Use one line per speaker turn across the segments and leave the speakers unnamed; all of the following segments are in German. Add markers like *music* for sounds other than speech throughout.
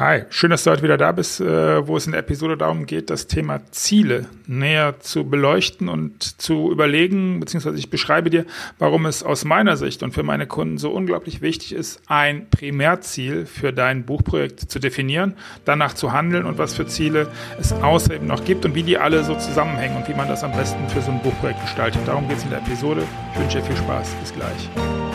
Hi, schön, dass du heute wieder da bist, äh, wo es in der Episode darum geht, das Thema Ziele näher zu beleuchten und zu überlegen, beziehungsweise ich beschreibe dir, warum es aus meiner Sicht und für meine Kunden so unglaublich wichtig ist, ein Primärziel für dein Buchprojekt zu definieren, danach zu handeln und was für Ziele es außerdem noch gibt und wie die alle so zusammenhängen und wie man das am besten für so ein Buchprojekt gestaltet. Darum geht es in der Episode. Ich wünsche dir viel Spaß. Bis gleich.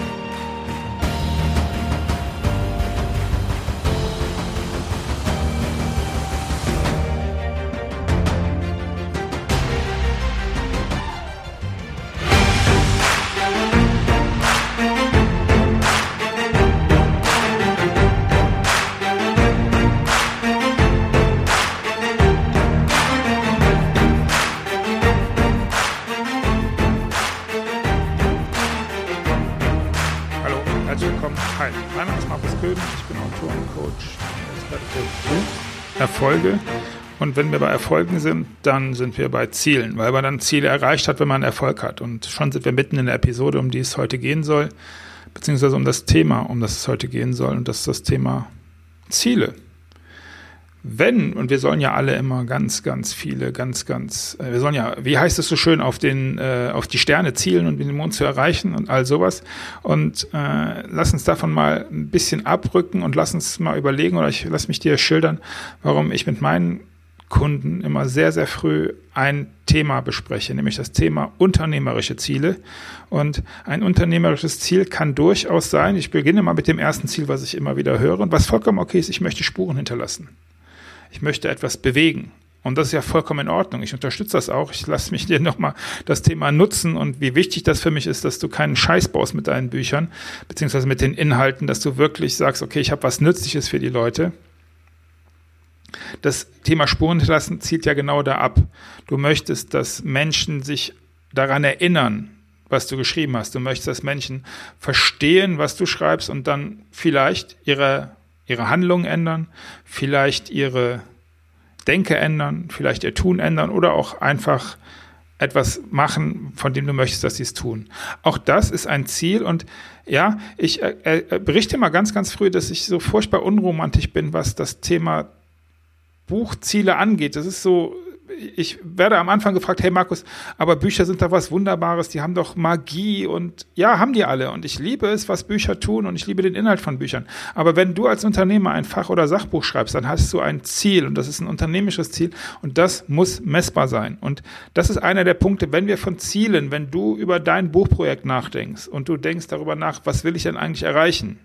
Erfolge. Und wenn wir bei Erfolgen sind, dann sind wir bei Zielen, weil man dann Ziele erreicht hat, wenn man Erfolg hat. Und schon sind wir mitten in der Episode, um die es heute gehen soll, beziehungsweise um das Thema, um das es heute gehen soll. Und das ist das Thema Ziele wenn, und wir sollen ja alle immer ganz, ganz viele, ganz, ganz, äh, wir sollen ja, wie heißt es so schön, auf den, äh, auf die Sterne zielen und den Mond zu erreichen und all sowas. Und äh, lass uns davon mal ein bisschen abrücken und lass uns mal überlegen, oder ich lass mich dir schildern, warum ich mit meinen Kunden immer sehr, sehr früh ein Thema bespreche, nämlich das Thema unternehmerische Ziele. Und ein unternehmerisches Ziel kann durchaus sein, ich beginne mal mit dem ersten Ziel, was ich immer wieder höre und was vollkommen okay ist, ich möchte Spuren hinterlassen ich möchte etwas bewegen. Und das ist ja vollkommen in Ordnung. Ich unterstütze das auch. Ich lasse mich dir *laughs* nochmal das Thema nutzen und wie wichtig das für mich ist, dass du keinen Scheiß baust mit deinen Büchern, beziehungsweise mit den Inhalten, dass du wirklich sagst, okay, ich habe was Nützliches für die Leute. Das Thema Spuren hinterlassen zielt ja genau da ab. Du möchtest, dass Menschen sich daran erinnern, was du geschrieben hast. Du möchtest, dass Menschen verstehen, was du schreibst und dann vielleicht ihre ihre Handlungen ändern, vielleicht ihre Denke ändern, vielleicht ihr Tun ändern oder auch einfach etwas machen, von dem du möchtest, dass sie es tun. Auch das ist ein Ziel und ja, ich äh, äh, berichte mal ganz, ganz früh, dass ich so furchtbar unromantisch bin, was das Thema Buchziele angeht. Das ist so ich werde am Anfang gefragt, hey Markus, aber Bücher sind doch was Wunderbares, die haben doch Magie und ja, haben die alle. Und ich liebe es, was Bücher tun und ich liebe den Inhalt von Büchern. Aber wenn du als Unternehmer ein Fach- oder Sachbuch schreibst, dann hast du ein Ziel und das ist ein unternehmisches Ziel und das muss messbar sein. Und das ist einer der Punkte, wenn wir von Zielen, wenn du über dein Buchprojekt nachdenkst und du denkst darüber nach, was will ich denn eigentlich erreichen?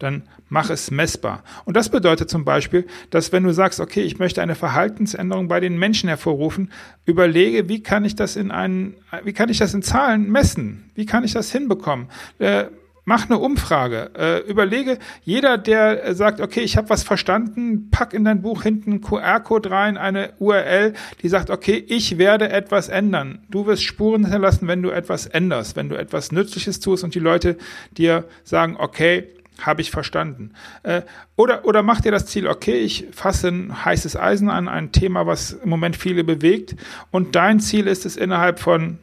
Dann mach es messbar. Und das bedeutet zum Beispiel, dass wenn du sagst, okay, ich möchte eine Verhaltensänderung bei den Menschen hervorrufen, überlege, wie kann ich das in einen, wie kann ich das in Zahlen messen? Wie kann ich das hinbekommen? Äh, mach eine Umfrage. Äh, überlege, jeder, der sagt, okay, ich habe was verstanden, pack in dein Buch hinten einen QR-Code rein, eine URL, die sagt, okay, ich werde etwas ändern. Du wirst Spuren hinterlassen, wenn du etwas änderst, wenn du etwas Nützliches tust und die Leute dir sagen, okay, habe ich verstanden. Äh, oder, oder mach dir das Ziel, okay, ich fasse ein heißes Eisen an, ein Thema, was im Moment viele bewegt. Und dein Ziel ist es, innerhalb von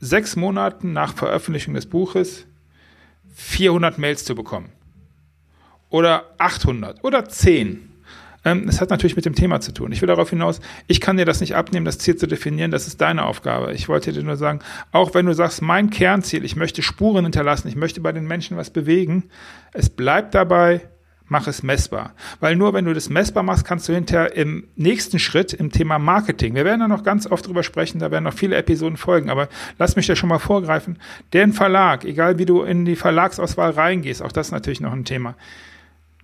sechs Monaten nach Veröffentlichung des Buches 400 Mails zu bekommen. Oder 800 oder 10 ähm, es hat natürlich mit dem Thema zu tun. Ich will darauf hinaus, ich kann dir das nicht abnehmen, das Ziel zu definieren, das ist deine Aufgabe. Ich wollte dir nur sagen, auch wenn du sagst, mein Kernziel, ich möchte Spuren hinterlassen, ich möchte bei den Menschen was bewegen, es bleibt dabei, mach es messbar. Weil nur wenn du das messbar machst, kannst du hinterher im nächsten Schritt im Thema Marketing, wir werden da noch ganz oft drüber sprechen, da werden noch viele Episoden folgen, aber lass mich da schon mal vorgreifen, den Verlag, egal wie du in die Verlagsauswahl reingehst, auch das ist natürlich noch ein Thema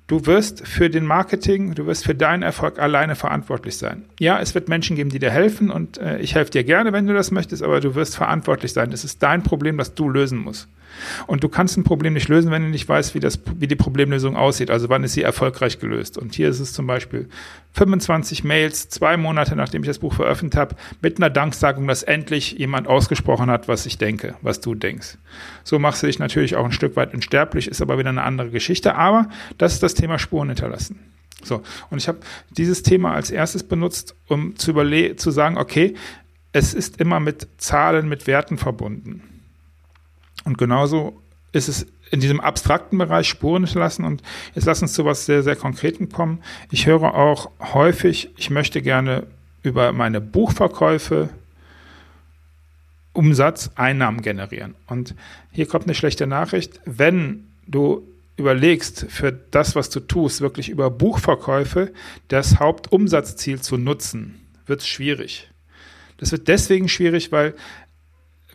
Du wirst für den Marketing, du wirst für deinen Erfolg alleine verantwortlich sein. Ja, es wird Menschen geben, die dir helfen und äh, ich helfe dir gerne, wenn du das möchtest, aber du wirst verantwortlich sein. Das ist dein Problem, das du lösen musst. Und du kannst ein Problem nicht lösen, wenn du nicht weißt, wie, das, wie die Problemlösung aussieht. Also wann ist sie erfolgreich gelöst. Und hier ist es zum Beispiel 25 Mails, zwei Monate nachdem ich das Buch veröffentlicht habe, mit einer Danksagung, dass endlich jemand ausgesprochen hat, was ich denke, was du denkst. So machst du dich natürlich auch ein Stück weit unsterblich, ist aber wieder eine andere Geschichte. Aber das ist das Thema Spuren hinterlassen. So, und ich habe dieses Thema als erstes benutzt, um zu, überle zu sagen, okay, es ist immer mit Zahlen, mit Werten verbunden. Und genauso ist es in diesem abstrakten Bereich Spuren lassen und jetzt lass uns zu was sehr, sehr Konkreten kommen. Ich höre auch häufig, ich möchte gerne über meine Buchverkäufe Umsatz, Einnahmen generieren. Und hier kommt eine schlechte Nachricht. Wenn du überlegst, für das, was du tust, wirklich über Buchverkäufe das Hauptumsatzziel zu nutzen, wird es schwierig. Das wird deswegen schwierig, weil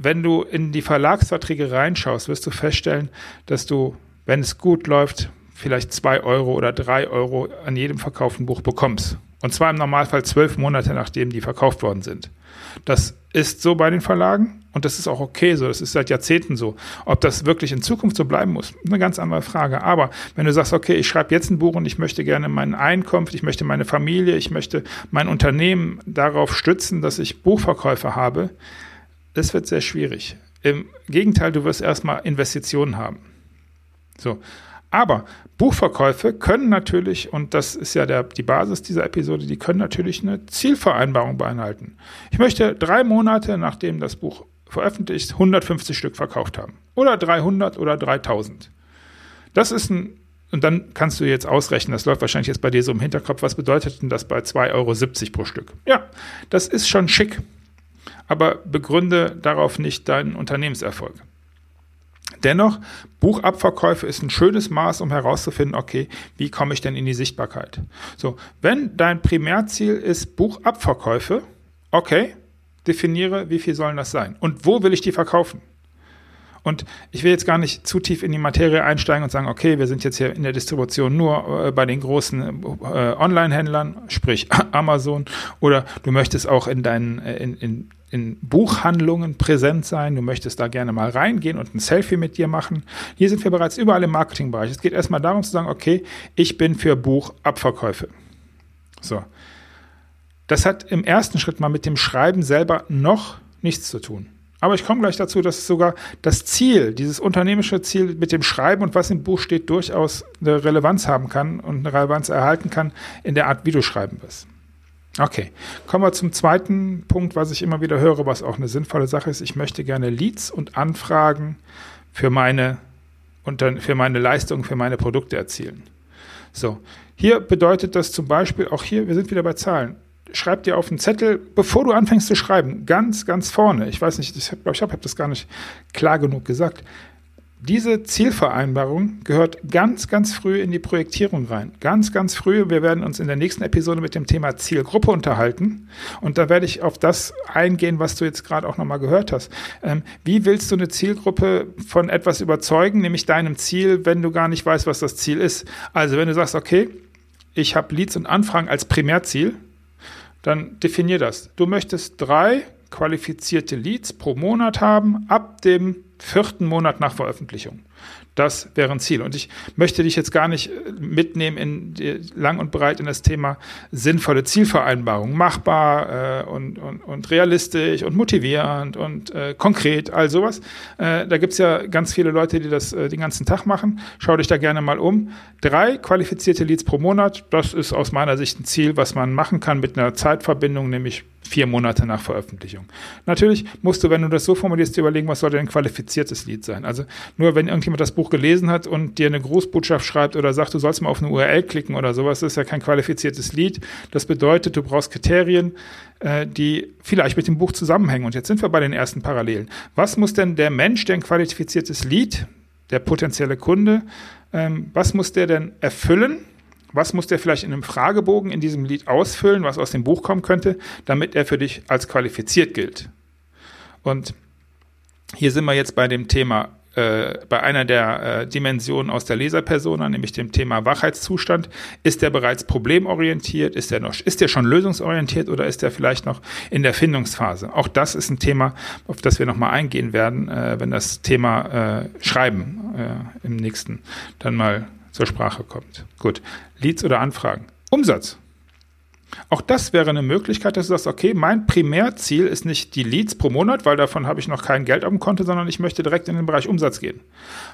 wenn du in die Verlagsverträge reinschaust, wirst du feststellen, dass du, wenn es gut läuft, vielleicht zwei Euro oder drei Euro an jedem verkauften Buch bekommst. Und zwar im Normalfall zwölf Monate, nachdem die verkauft worden sind. Das ist so bei den Verlagen und das ist auch okay so. Das ist seit Jahrzehnten so. Ob das wirklich in Zukunft so bleiben muss, eine ganz andere Frage. Aber wenn du sagst, okay, ich schreibe jetzt ein Buch und ich möchte gerne mein Einkunft, ich möchte meine Familie, ich möchte mein Unternehmen darauf stützen, dass ich Buchverkäufe habe, das wird sehr schwierig. Im Gegenteil, du wirst erstmal Investitionen haben. So. Aber Buchverkäufe können natürlich, und das ist ja der, die Basis dieser Episode, die können natürlich eine Zielvereinbarung beinhalten. Ich möchte drei Monate, nachdem das Buch veröffentlicht, 150 Stück verkauft haben. Oder 300 oder 3000. Das ist ein, und dann kannst du jetzt ausrechnen, das läuft wahrscheinlich jetzt bei dir so im Hinterkopf, was bedeutet denn das bei 2,70 Euro pro Stück? Ja, das ist schon schick. Aber begründe darauf nicht deinen Unternehmenserfolg. Dennoch, Buchabverkäufe ist ein schönes Maß, um herauszufinden, okay, wie komme ich denn in die Sichtbarkeit? So, wenn dein Primärziel ist Buchabverkäufe, okay, definiere, wie viel sollen das sein und wo will ich die verkaufen? Und ich will jetzt gar nicht zu tief in die Materie einsteigen und sagen, okay, wir sind jetzt hier in der Distribution nur äh, bei den großen äh, Online-Händlern, sprich *laughs* Amazon, oder du möchtest auch in deinen, äh, in, in, in Buchhandlungen präsent sein, du möchtest da gerne mal reingehen und ein Selfie mit dir machen. Hier sind wir bereits überall im Marketingbereich. Es geht erstmal darum zu sagen, okay, ich bin für Buchabverkäufe. So. Das hat im ersten Schritt mal mit dem Schreiben selber noch nichts zu tun. Aber ich komme gleich dazu, dass sogar das Ziel, dieses unternehmische Ziel mit dem Schreiben und was im Buch steht, durchaus eine Relevanz haben kann und eine Relevanz erhalten kann in der Art, wie du schreiben wirst. Okay, kommen wir zum zweiten Punkt, was ich immer wieder höre, was auch eine sinnvolle Sache ist. Ich möchte gerne Leads und Anfragen für meine, für meine Leistungen, für meine Produkte erzielen. So, hier bedeutet das zum Beispiel, auch hier, wir sind wieder bei Zahlen schreib dir auf einen Zettel, bevor du anfängst zu schreiben, ganz, ganz vorne, ich weiß nicht, ich glaube, ich habe hab das gar nicht klar genug gesagt, diese Zielvereinbarung gehört ganz, ganz früh in die Projektierung rein. Ganz, ganz früh. Wir werden uns in der nächsten Episode mit dem Thema Zielgruppe unterhalten. Und da werde ich auf das eingehen, was du jetzt gerade auch nochmal gehört hast. Ähm, wie willst du eine Zielgruppe von etwas überzeugen, nämlich deinem Ziel, wenn du gar nicht weißt, was das Ziel ist? Also wenn du sagst, okay, ich habe Leads und Anfragen als Primärziel, dann definier das. Du möchtest drei qualifizierte Leads pro Monat haben ab dem vierten Monat nach Veröffentlichung. Das wäre ein Ziel. Und ich möchte dich jetzt gar nicht äh, mitnehmen in lang und breit in das Thema sinnvolle Zielvereinbarung, machbar äh, und, und, und realistisch und motivierend und äh, konkret, all sowas. Äh, da gibt's ja ganz viele Leute, die das äh, den ganzen Tag machen. Schau dich da gerne mal um. Drei qualifizierte Leads pro Monat, das ist aus meiner Sicht ein Ziel, was man machen kann mit einer Zeitverbindung, nämlich vier Monate nach Veröffentlichung. Natürlich musst du, wenn du das so formulierst, überlegen, was soll denn ein qualifiziertes Lied sein. Also nur wenn irgendjemand das Buch gelesen hat und dir eine Grußbotschaft schreibt oder sagt, du sollst mal auf eine URL klicken oder sowas, das ist ja kein qualifiziertes Lied. Das bedeutet, du brauchst Kriterien, äh, die vielleicht mit dem Buch zusammenhängen. Und jetzt sind wir bei den ersten Parallelen. Was muss denn der Mensch, der ein qualifiziertes Lied, der potenzielle Kunde, ähm, was muss der denn erfüllen? Was muss der vielleicht in einem Fragebogen in diesem Lied ausfüllen, was aus dem Buch kommen könnte, damit er für dich als qualifiziert gilt? Und hier sind wir jetzt bei dem Thema, äh, bei einer der äh, Dimensionen aus der Leserpersona, nämlich dem Thema Wachheitszustand. Ist der bereits problemorientiert? Ist der noch, ist der schon lösungsorientiert oder ist der vielleicht noch in der Findungsphase? Auch das ist ein Thema, auf das wir nochmal eingehen werden, äh, wenn das Thema äh, Schreiben äh, im nächsten dann mal zur Sprache kommt. Gut. Leads oder Anfragen. Umsatz. Auch das wäre eine Möglichkeit, dass du sagst, okay, mein Primärziel ist nicht die Leads pro Monat, weil davon habe ich noch kein Geld auf dem Konto, sondern ich möchte direkt in den Bereich Umsatz gehen.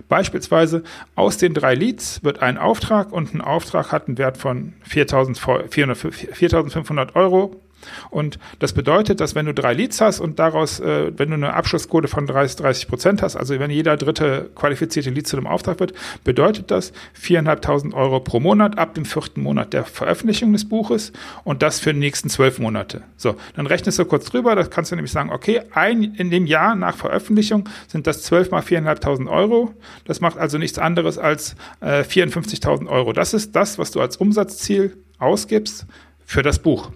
Beispielsweise aus den drei Leads wird ein Auftrag und ein Auftrag hat einen Wert von 4.500 Euro Und das bedeutet, dass wenn du drei Leads hast und daraus, äh, wenn du eine Abschlussquote von 30, 30 Prozent hast, also wenn jeder dritte qualifizierte Lead zu einem Auftrag wird, bedeutet das 4.500 Euro pro Monat ab dem vierten Monat der Veröffentlichung des Buches und das für die nächsten zwölf Monate. So, dann rechnest du kurz drüber, da kannst du nämlich sagen, okay, ein, in dem Jahr nach Veröffentlichung sind das 12 mal 4.500 Euro. Das macht also nichts anderes als äh, 54.000 Euro. Das ist das, was du als Umsatzziel ausgibst für das Buch.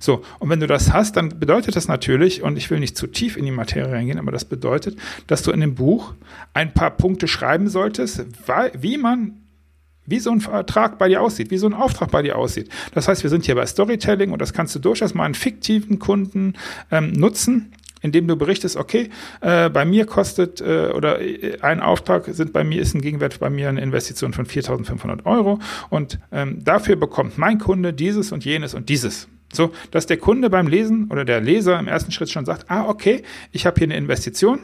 So, und wenn du das hast, dann bedeutet das natürlich, und ich will nicht zu tief in die Materie reingehen, aber das bedeutet, dass du in dem Buch ein paar Punkte schreiben solltest, wie man wie so ein Vertrag bei dir aussieht, wie so ein Auftrag bei dir aussieht. Das heißt, wir sind hier bei Storytelling und das kannst du durchaus mal einen fiktiven Kunden ähm, nutzen, indem du berichtest, okay, äh, bei mir kostet äh, oder äh, ein Auftrag sind bei mir ist ein Gegenwert bei mir eine Investition von 4.500 Euro und ähm, dafür bekommt mein Kunde dieses und jenes und dieses. So, dass der Kunde beim Lesen oder der Leser im ersten Schritt schon sagt, ah, okay, ich habe hier eine Investition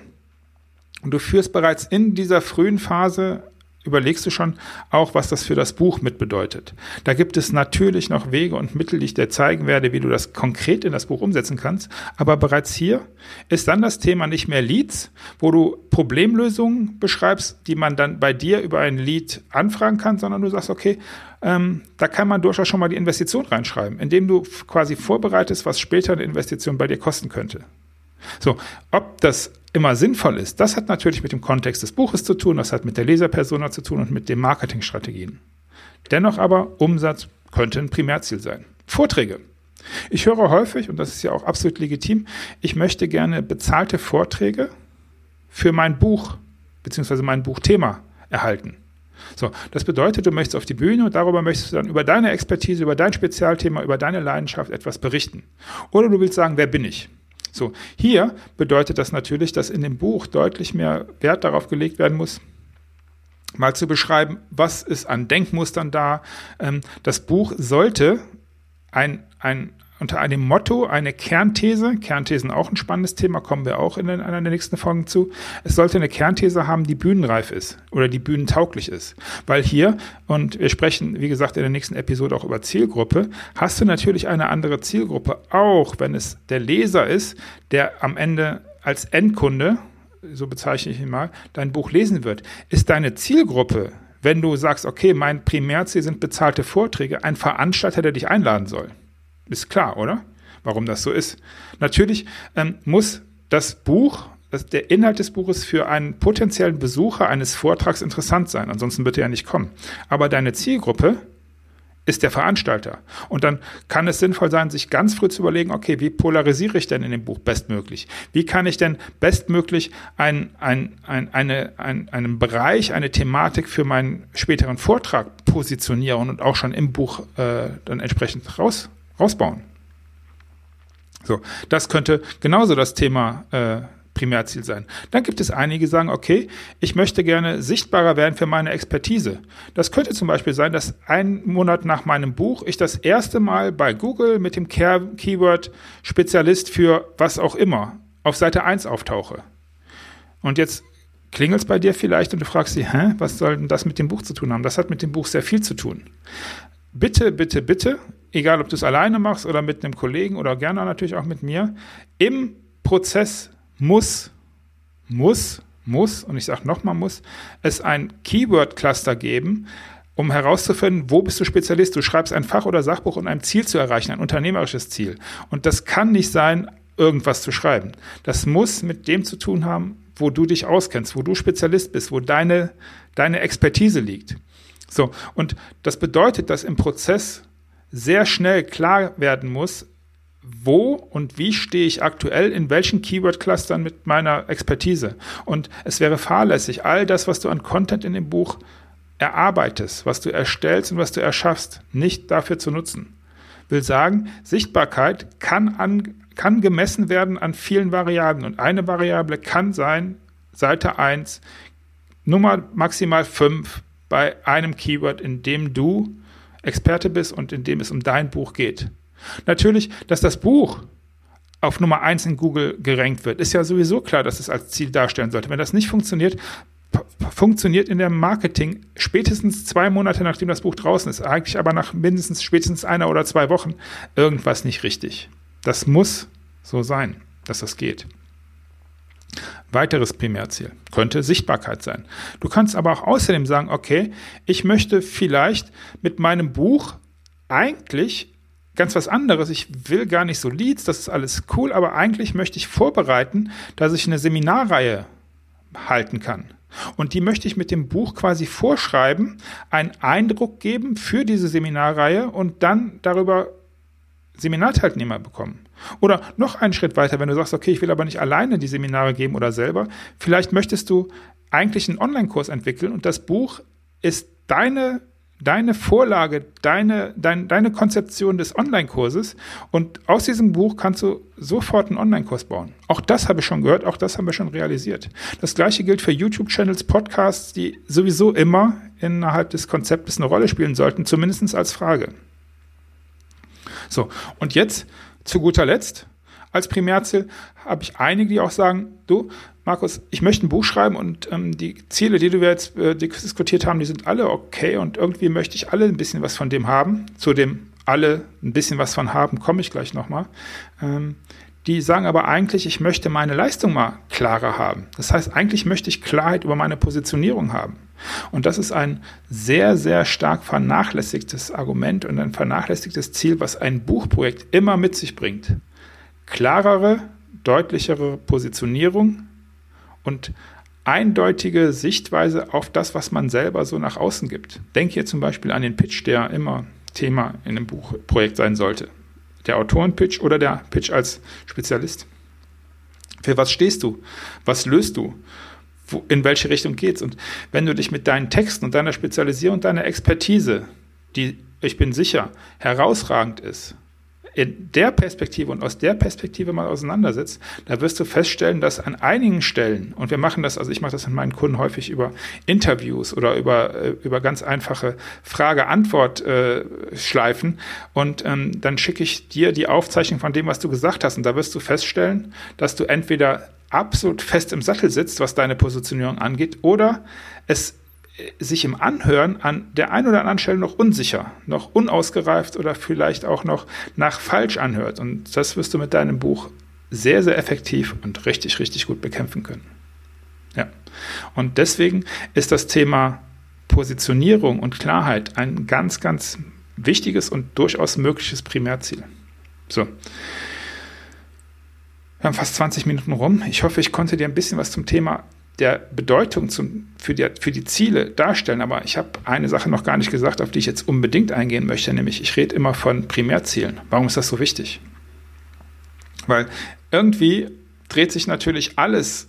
und du führst bereits in dieser frühen Phase überlegst du schon auch, was das für das Buch mit bedeutet. Da gibt es natürlich noch Wege und Mittel, die ich dir zeigen werde, wie du das konkret in das Buch umsetzen kannst. Aber bereits hier ist dann das Thema nicht mehr Leads, wo du Problemlösungen beschreibst, die man dann bei dir über ein Lead anfragen kann, sondern du sagst, okay, ähm, da kann man durchaus schon mal die Investition reinschreiben, indem du quasi vorbereitest, was später eine Investition bei dir kosten könnte. So, ob das immer sinnvoll ist, das hat natürlich mit dem Kontext des Buches zu tun, das hat mit der Leserpersona zu tun und mit den Marketingstrategien. Dennoch aber, Umsatz könnte ein Primärziel sein. Vorträge. Ich höre häufig, und das ist ja auch absolut legitim, ich möchte gerne bezahlte Vorträge für mein Buch bzw. mein Buchthema erhalten. So, das bedeutet, du möchtest auf die Bühne und darüber möchtest du dann über deine Expertise, über dein Spezialthema, über deine Leidenschaft etwas berichten. Oder du willst sagen, wer bin ich? So, hier bedeutet das natürlich, dass in dem Buch deutlich mehr Wert darauf gelegt werden muss, mal zu beschreiben, was ist an Denkmustern da. Ähm, das Buch sollte ein, ein, unter einem Motto eine Kernthese, Kernthesen auch ein spannendes Thema, kommen wir auch in einer der nächsten Folgen zu. Es sollte eine Kernthese haben, die bühnenreif ist oder die bühnentauglich ist. Weil hier, und wir sprechen, wie gesagt, in der nächsten Episode auch über Zielgruppe, hast du natürlich eine andere Zielgruppe, auch wenn es der Leser ist, der am Ende als Endkunde, so bezeichne ich ihn mal, dein Buch lesen wird. Ist deine Zielgruppe wenn du sagst, okay, mein Primärziel sind bezahlte Vorträge, ein Veranstalter, der dich einladen soll. Ist klar, oder? Warum das so ist. Natürlich ähm, muss das Buch, das, der Inhalt des Buches für einen potenziellen Besucher eines Vortrags interessant sein. Ansonsten wird er ja nicht kommen. Aber deine Zielgruppe ist der Veranstalter. Und dann kann es sinnvoll sein, sich ganz früh zu überlegen, okay, wie polarisiere ich denn in dem Buch bestmöglich? Wie kann ich denn bestmöglich ein, ein, ein, eine, ein, einen Bereich, eine Thematik für meinen späteren Vortrag positionieren und auch schon im Buch äh, dann entsprechend raus, rausbauen. So, das könnte genauso das Thema äh, Primärziel sein. Dann gibt es einige, die sagen, okay, ich möchte gerne sichtbarer werden für meine Expertise. Das könnte zum Beispiel sein, dass ein Monat nach meinem Buch ich das erste Mal bei Google mit dem Keyword Spezialist für was auch immer auf Seite 1 auftauche. Und jetzt klingelt es bei dir vielleicht und du fragst dich, hä, was soll denn das mit dem Buch zu tun haben? Das hat mit dem Buch sehr viel zu tun. Bitte, bitte, bitte egal ob du es alleine machst oder mit einem Kollegen oder gerne natürlich auch mit mir, im Prozess muss, muss, muss, und ich sage nochmal muss, es ein Keyword-Cluster geben, um herauszufinden, wo bist du Spezialist. Du schreibst ein Fach- oder Sachbuch, um ein Ziel zu erreichen, ein unternehmerisches Ziel. Und das kann nicht sein, irgendwas zu schreiben. Das muss mit dem zu tun haben, wo du dich auskennst, wo du Spezialist bist, wo deine, deine Expertise liegt. So, und das bedeutet, dass im Prozess sehr schnell klar werden muss, wo und wie stehe ich aktuell in welchen Keyword-Clustern mit meiner Expertise. Und es wäre fahrlässig, all das, was du an Content in dem Buch erarbeitest, was du erstellst und was du erschaffst, nicht dafür zu nutzen. Will sagen, Sichtbarkeit kann, an, kann gemessen werden an vielen Variablen. Und eine Variable kann sein, Seite 1, Nummer maximal 5 bei einem Keyword, in dem du Experte bist und in dem es um dein Buch geht. Natürlich, dass das Buch auf Nummer eins in Google gerankt wird, ist ja sowieso klar, dass es als Ziel darstellen sollte. Wenn das nicht funktioniert, funktioniert in der Marketing spätestens zwei Monate nachdem das Buch draußen ist, eigentlich aber nach mindestens spätestens einer oder zwei Wochen irgendwas nicht richtig. Das muss so sein, dass das geht. Weiteres Primärziel könnte Sichtbarkeit sein. Du kannst aber auch außerdem sagen, okay, ich möchte vielleicht mit meinem Buch eigentlich ganz was anderes. Ich will gar nicht so Leads, das ist alles cool, aber eigentlich möchte ich vorbereiten, dass ich eine Seminarreihe halten kann. Und die möchte ich mit dem Buch quasi vorschreiben, einen Eindruck geben für diese Seminarreihe und dann darüber Seminarteilnehmer bekommen. Oder noch einen Schritt weiter, wenn du sagst, okay, ich will aber nicht alleine die Seminare geben oder selber, vielleicht möchtest du eigentlich einen Online-Kurs entwickeln und das Buch ist deine deine Vorlage, deine, dein, deine Konzeption des Online-Kurses und aus diesem Buch kannst du sofort einen Online-Kurs bauen. Auch das habe ich schon gehört, auch das haben wir schon realisiert. Das gleiche gilt für YouTube-Channels, Podcasts, die sowieso immer innerhalb des Konzeptes eine Rolle spielen sollten, zumindest als Frage. So, und jetzt zu guter Letzt, als Primärziel habe ich einige, die auch sagen, du, Markus, ich möchte ein Buch schreiben und ähm, die Ziele, die wir jetzt äh, diskutiert haben, die sind alle okay und irgendwie möchte ich alle ein bisschen was von dem haben. Zu dem alle ein bisschen was von haben, komme ich gleich nochmal. Ähm, die sagen aber eigentlich, ich möchte meine Leistung mal klarer haben. Das heißt, eigentlich möchte ich Klarheit über meine Positionierung haben. Und das ist ein sehr, sehr stark vernachlässigtes Argument und ein vernachlässigtes Ziel, was ein Buchprojekt immer mit sich bringt. Klarere, deutlichere Positionierung, und eindeutige Sichtweise auf das, was man selber so nach außen gibt. Denk hier zum Beispiel an den Pitch, der immer Thema in einem Buchprojekt sein sollte. Der Autorenpitch oder der Pitch als Spezialist. Für was stehst du? Was löst du? Wo, in welche Richtung geht's? Und wenn du dich mit deinen Texten und deiner Spezialisierung und deiner Expertise, die, ich bin sicher, herausragend ist, in der Perspektive und aus der Perspektive mal auseinandersetzt, da wirst du feststellen, dass an einigen Stellen, und wir machen das, also ich mache das mit meinen Kunden häufig über Interviews oder über, äh, über ganz einfache Frage-Antwort-Schleifen, äh, und ähm, dann schicke ich dir die Aufzeichnung von dem, was du gesagt hast, und da wirst du feststellen, dass du entweder absolut fest im Sattel sitzt, was deine Positionierung angeht, oder es sich im Anhören an der einen oder anderen Stelle noch unsicher, noch unausgereift oder vielleicht auch noch nach falsch anhört. Und das wirst du mit deinem Buch sehr, sehr effektiv und richtig, richtig gut bekämpfen können. Ja. Und deswegen ist das Thema Positionierung und Klarheit ein ganz, ganz wichtiges und durchaus mögliches Primärziel. So. Wir haben fast 20 Minuten rum. Ich hoffe, ich konnte dir ein bisschen was zum Thema der Bedeutung zum, für, die, für die Ziele darstellen. Aber ich habe eine Sache noch gar nicht gesagt, auf die ich jetzt unbedingt eingehen möchte, nämlich ich rede immer von Primärzielen. Warum ist das so wichtig? Weil irgendwie dreht sich natürlich alles,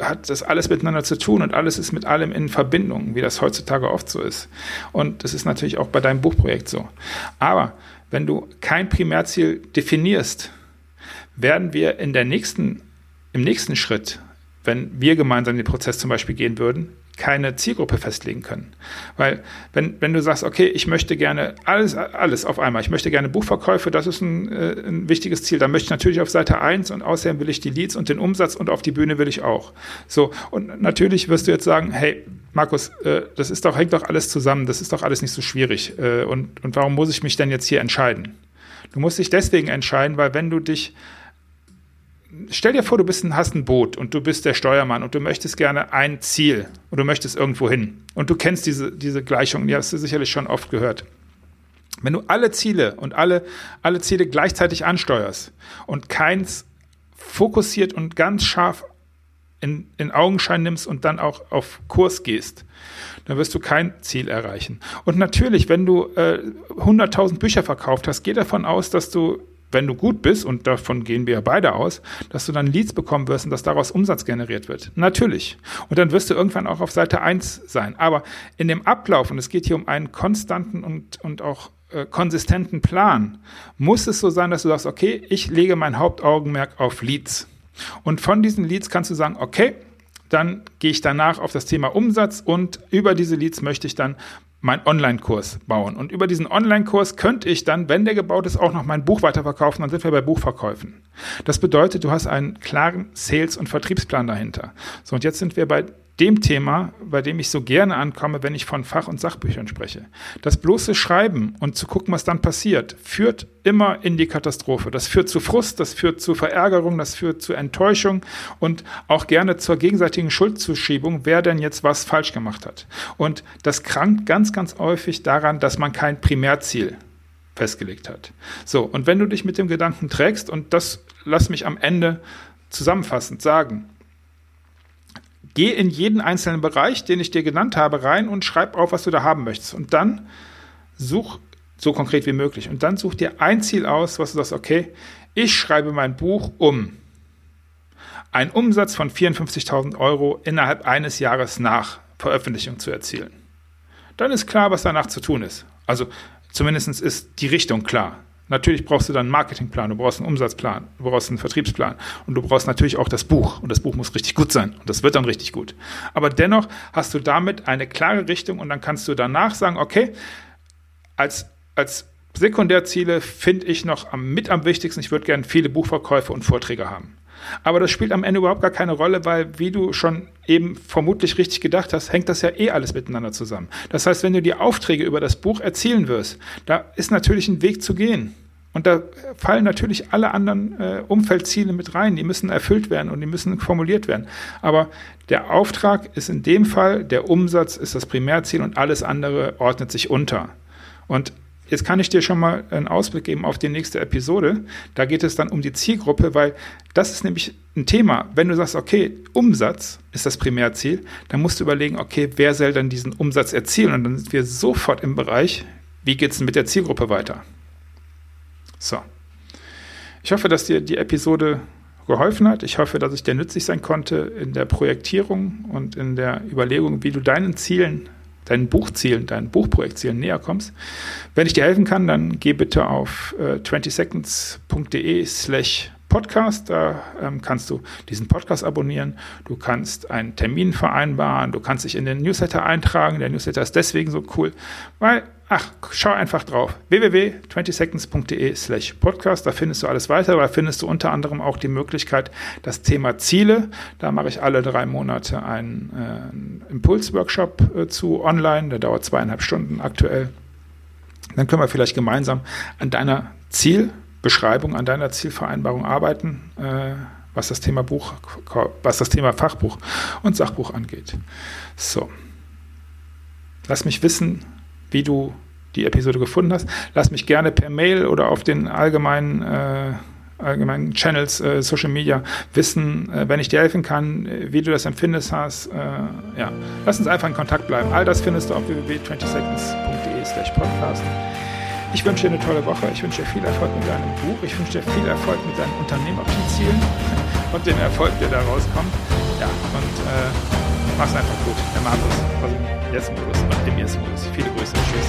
hat das alles miteinander zu tun und alles ist mit allem in Verbindung, wie das heutzutage oft so ist. Und das ist natürlich auch bei deinem Buchprojekt so. Aber wenn du kein Primärziel definierst, werden wir in der nächsten, im nächsten Schritt wenn wir gemeinsam den Prozess zum Beispiel gehen würden, keine Zielgruppe festlegen können. Weil wenn, wenn du sagst, okay, ich möchte gerne alles, alles auf einmal, ich möchte gerne Buchverkäufe, das ist ein, äh, ein wichtiges Ziel, dann möchte ich natürlich auf Seite 1 und außerdem will ich die Leads und den Umsatz und auf die Bühne will ich auch. So, und natürlich wirst du jetzt sagen, hey, Markus, äh, das ist doch, hängt doch alles zusammen, das ist doch alles nicht so schwierig. Äh, und, und warum muss ich mich denn jetzt hier entscheiden? Du musst dich deswegen entscheiden, weil wenn du dich stell dir vor, du bist ein, hast ein Boot und du bist der Steuermann und du möchtest gerne ein Ziel und du möchtest irgendwo hin. Und du kennst diese, diese Gleichung, die hast du sicherlich schon oft gehört. Wenn du alle Ziele und alle, alle Ziele gleichzeitig ansteuerst und keins fokussiert und ganz scharf in, in Augenschein nimmst und dann auch auf Kurs gehst, dann wirst du kein Ziel erreichen. Und natürlich, wenn du äh, 100.000 Bücher verkauft hast, geh davon aus, dass du wenn du gut bist, und davon gehen wir ja beide aus, dass du dann Leads bekommen wirst und dass daraus Umsatz generiert wird. Natürlich. Und dann wirst du irgendwann auch auf Seite 1 sein. Aber in dem Ablauf, und es geht hier um einen konstanten und, und auch äh, konsistenten Plan, muss es so sein, dass du sagst, okay, ich lege mein Hauptaugenmerk auf Leads. Und von diesen Leads kannst du sagen, okay, dann gehe ich danach auf das Thema Umsatz und über diese Leads möchte ich dann meinen Online-Kurs bauen. Und über diesen Online-Kurs könnte ich dann, wenn der gebaut ist, auch noch mein Buch weiterverkaufen. Dann sind wir bei Buchverkäufen. Das bedeutet, du hast einen klaren Sales- und Vertriebsplan dahinter. So, und jetzt sind wir bei dem Thema, bei dem ich so gerne ankomme, wenn ich von Fach- und Sachbüchern spreche. Das bloße Schreiben und zu gucken, was dann passiert, führt immer in die Katastrophe. Das führt zu Frust, das führt zu Verärgerung, das führt zu Enttäuschung und auch gerne zur gegenseitigen Schuldzuschiebung, wer denn jetzt was falsch gemacht hat. Und das krankt ganz, ganz häufig daran, dass man kein Primärziel festgelegt hat. So, und wenn du dich mit dem Gedanken trägst, und das lass mich am Ende zusammenfassend sagen, geh in jeden einzelnen Bereich, den ich dir genannt habe, rein und schreib auf, was du da haben möchtest. Und dann such so konkret wie möglich. Und dann such dir ein Ziel aus, was du sagst, okay, ich schreibe mein Buch um einen Umsatz von 54.000 Euro innerhalb eines Jahres nach Veröffentlichung zu erzielen. Dann ist klar, was danach zu tun ist. Also zumindest ist die Richtung klar. Natürlich brauchst du dann einen Marketingplan, du brauchst einen Umsatzplan, du brauchst einen Vertriebsplan und du brauchst natürlich auch das Buch. Und das Buch muss richtig gut sein und das wird dann richtig gut. Aber dennoch hast du damit eine klare Richtung und dann kannst du danach sagen, okay, als, als Sekundärziele finde ich noch am, mit am wichtigsten, ich würde gerne viele Buchverkäufe und Vorträge haben. Aber das spielt am Ende überhaupt gar keine Rolle, weil, wie du schon eben vermutlich richtig gedacht hast, hängt das ja eh alles miteinander zusammen. Das heißt, wenn du die Aufträge über das Buch erzielen wirst, da ist natürlich ein Weg zu gehen. Und da fallen natürlich alle anderen äh, Umfeldziele mit rein. Die müssen erfüllt werden und die müssen formuliert werden. Aber der Auftrag ist in dem Fall, der Umsatz ist das Primärziel und alles andere ordnet sich unter. Und Jetzt kann ich dir schon mal einen Ausblick geben auf die nächste Episode. Da geht es dann um die Zielgruppe, weil das ist nämlich ein Thema. Wenn du sagst, okay, Umsatz ist das Primärziel, dann musst du überlegen, okay, wer soll dann diesen Umsatz erzielen? Und dann sind wir sofort im Bereich, wie geht es mit der Zielgruppe weiter? So. Ich hoffe, dass dir die Episode geholfen hat. Ich hoffe, dass ich dir nützlich sein konnte in der Projektierung und in der Überlegung, wie du deinen Zielen deinen Buchzielen, deinen Buchprojektzielen näher kommst. Wenn ich dir helfen kann, dann geh bitte auf äh, 20seconds.de slash Podcast. Da ähm, kannst du diesen Podcast abonnieren. Du kannst einen Termin vereinbaren. Du kannst dich in den Newsletter eintragen. Der Newsletter ist deswegen so cool, weil, ach, schau einfach drauf. www.20seconds.de slash Podcast. Da findest du alles weiter. Da findest du unter anderem auch die Möglichkeit, das Thema Ziele. Da mache ich alle drei Monate einen äh, Impulsworkshop äh, zu online. Der dauert zweieinhalb Stunden aktuell. Dann können wir vielleicht gemeinsam an deiner Ziel Beschreibung an deiner Zielvereinbarung arbeiten, äh, was das Thema Buch, was das Thema Fachbuch und Sachbuch angeht. So. Lass mich wissen, wie du die Episode gefunden hast. Lass mich gerne per Mail oder auf den allgemeinen äh, allgemeinen Channels, äh, Social Media wissen, äh, wenn ich dir helfen kann, äh, wie du das empfindest hast. Äh, ja, lass uns einfach in Kontakt bleiben. All das findest du auf www.20seconds.de slash podcast. Ich wünsche dir eine tolle Woche. Ich wünsche dir viel Erfolg mit deinem Buch. Ich wünsche dir viel Erfolg mit deinen unternehmerischen Zielen *laughs* und dem Erfolg, der da rauskommt. Ja, und äh, mach's einfach gut. Der Markus Yes-Modus, nach dem ersten Modus. Viele Grüße, tschüss.